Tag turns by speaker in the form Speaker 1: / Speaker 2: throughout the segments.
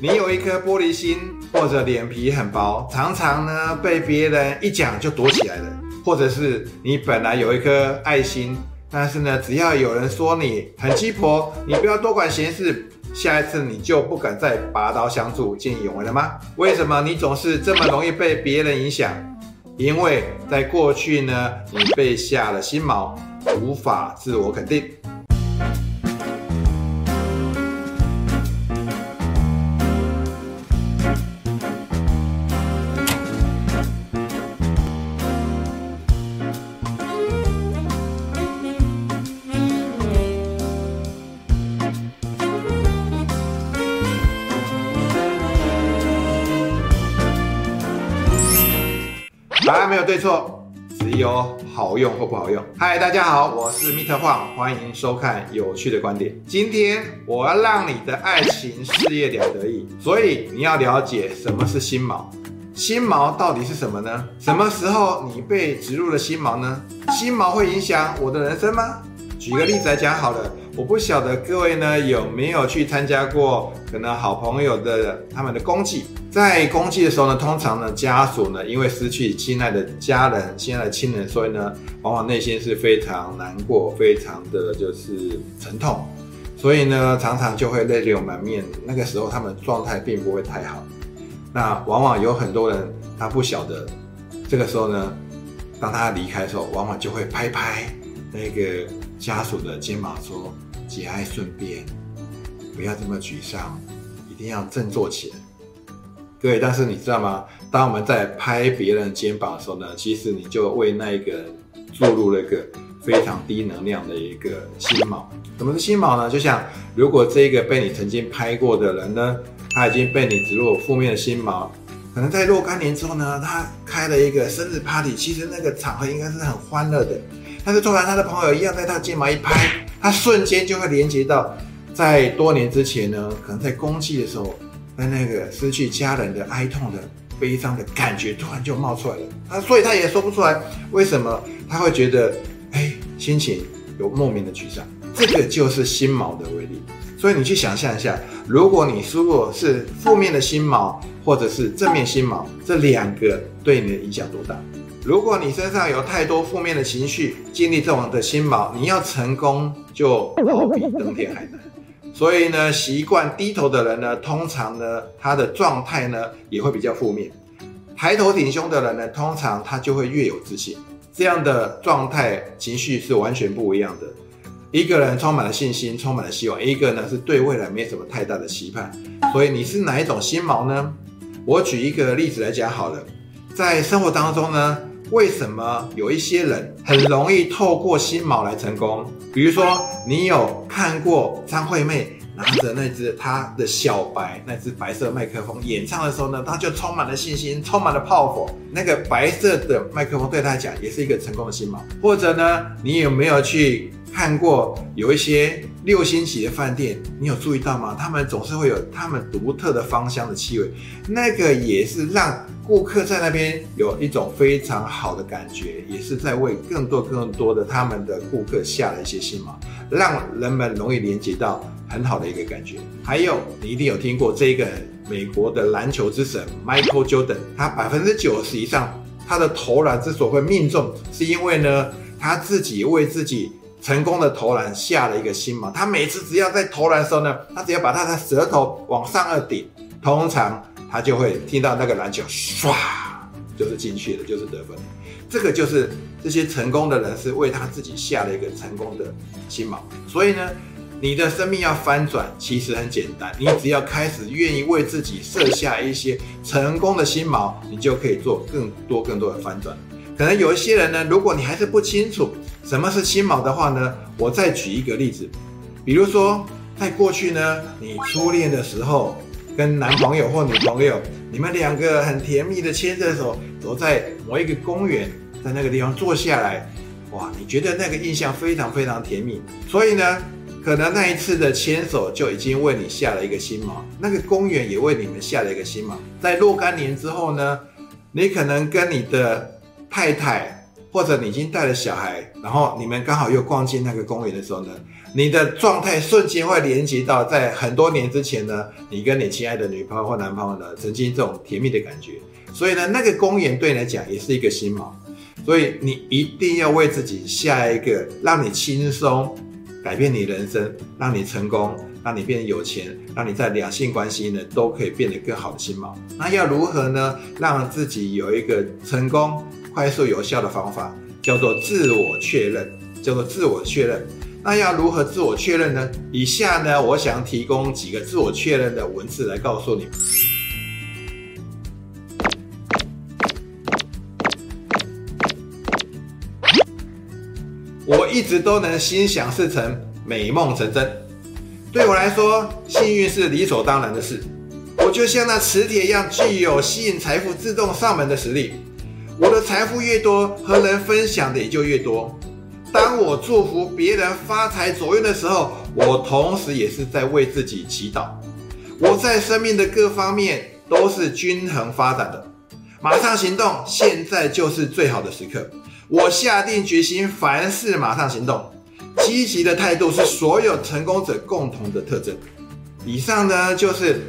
Speaker 1: 你有一颗玻璃心，或者脸皮很薄，常常呢被别人一讲就躲起来了；或者是你本来有一颗爱心，但是呢，只要有人说你很鸡婆，你不要多管闲事，下一次你就不敢再拔刀相助、见义勇为了吗？为什么你总是这么容易被别人影响？因为在过去呢，你被下了心锚，无法自我肯定。答案没有对错，只有好用或不好用。嗨，大家好，我是密特晃，欢迎收看有趣的观点。今天我要让你的爱情事业两得意，所以你要了解什么是心锚。心锚到底是什么呢？什么时候你被植入了心锚呢？心锚会影响我的人生吗？举个例子来讲好了，我不晓得各位呢有没有去参加过可能好朋友的他们的公祭，在公祭的时候呢，通常呢家属呢因为失去亲爱的家人、亲爱的亲人，所以呢往往内心是非常难过、非常的就是沉痛，所以呢常常就会泪流满面。那个时候他们状态并不会太好，那往往有很多人他不晓得，这个时候呢，当他离开的时候，往往就会拍拍那个。家属的肩膀说：“节哀顺变，不要这么沮丧，一定要振作起来。”各位，但是你知道吗？当我们在拍别人肩膀的时候呢，其实你就为那一个人注入了一个非常低能量的一个心锚。什么是心锚呢？就像如果这个被你曾经拍过的人呢，他已经被你植入负面的心锚，可能在若干年之后呢，他开了一个生日 party，其实那个场合应该是很欢乐的。但是突然，他的朋友一样在他肩膀一拍，他瞬间就会连接到在多年之前呢，可能在公祭的时候，在那个失去家人的哀痛的悲伤的感觉突然就冒出来了。他所以他也说不出来为什么他会觉得哎心情有莫名的沮丧。这个就是心锚的威力。所以你去想象一下，如果你如果是负面的心锚，或者是正面心锚，这两个对你的影响多大？如果你身上有太多负面的情绪，经历这种的心锚，你要成功就好比登天还难。所以呢，习惯低头的人呢，通常呢，他的状态呢也会比较负面；抬头挺胸的人呢，通常他就会越有自信。这样的状态情绪是完全不一样的。一个人充满了信心，充满了希望；一个呢是对未来没什么太大的期盼。所以你是哪一种心锚呢？我举一个例子来讲好了，在生活当中呢。为什么有一些人很容易透过心锚来成功？比如说，你有看过张惠妹拿着那只她的小白那只白色麦克风演唱的时候呢，她就充满了信心，充满了炮火。那个白色的麦克风对她来讲也是一个成功的心锚。或者呢，你有没有去看过有一些六星级的饭店？你有注意到吗？他们总是会有他们独特的芳香的气味，那个也是让。顾客在那边有一种非常好的感觉，也是在为更多更多的他们的顾客下了一些心锚，让人们容易连接到很好的一个感觉。还有，你一定有听过这个美国的篮球之神 Michael Jordan，他百分之九十以上他的投篮之所以会命中，是因为呢他自己为自己成功的投篮下了一个心锚。他每次只要在投篮的时候呢，他只要把他的舌头往上二顶，通常。他就会听到那个篮球唰，就是进去了，就是得分。这个就是这些成功的人是为他自己下了一个成功的心锚。所以呢，你的生命要翻转，其实很简单，你只要开始愿意为自己设下一些成功的心锚，你就可以做更多更多的翻转。可能有一些人呢，如果你还是不清楚什么是心锚的话呢，我再举一个例子，比如说在过去呢，你初恋的时候。跟男朋友或女朋友，你们两个很甜蜜的牵着手走在某一个公园，在那个地方坐下来，哇，你觉得那个印象非常非常甜蜜。所以呢，可能那一次的牵手就已经为你下了一个心锚，那个公园也为你们下了一个心锚。在若干年之后呢，你可能跟你的太太或者你已经带了小孩，然后你们刚好又逛进那个公园的时候呢，你的状态瞬间会连接到在很多年之前呢，你跟你亲爱的女朋友或男朋友呢，曾经这种甜蜜的感觉。所以呢，那个公园对你来讲也是一个新锚，所以你一定要为自己下一个让你轻松、改变你人生、让你成功、让你变得有钱、让你在两性关系呢都可以变得更好的新锚。那要如何呢？让自己有一个成功、快速、有效的方法，叫做自我确认，叫做自我确认。那要如何自我确认呢？以下呢，我想提供几个自我确认的文字来告诉你。我一直都能心想事成，美梦成真。对我来说，幸运是理所当然的事。我就像那磁铁一样，具有吸引财富自动上门的实力。我的财富越多，和人分享的也就越多。当我祝福别人发财走运的时候，我同时也是在为自己祈祷。我在生命的各方面都是均衡发展的。马上行动，现在就是最好的时刻。我下定决心，凡事马上行动。积极的态度是所有成功者共同的特征。以上呢，就是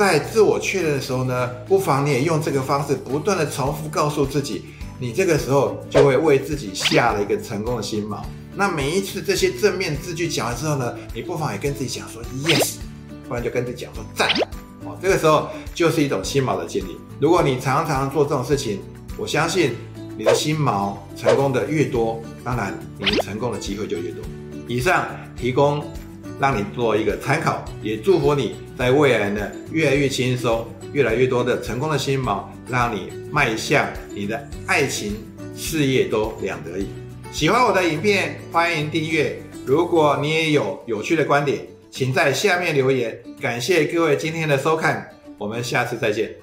Speaker 1: 在自我确认的时候呢，不妨你也用这个方式，不断的重复告诉自己，你这个时候就会为自己下了一个成功的心锚。那每一次这些正面字句讲完之后呢，你不妨也跟自己讲说 yes，不然就跟自己讲说赞。哦，这个时候就是一种心锚的建立。如果你常常做这种事情，我相信。你的心锚成功的越多，当然你成功的机会就越多。以上提供让你做一个参考，也祝福你在未来呢越来越轻松，越来越多的成功的心锚，让你迈向你的爱情事业都两得意。喜欢我的影片，欢迎订阅。如果你也有有趣的观点，请在下面留言。感谢各位今天的收看，我们下次再见。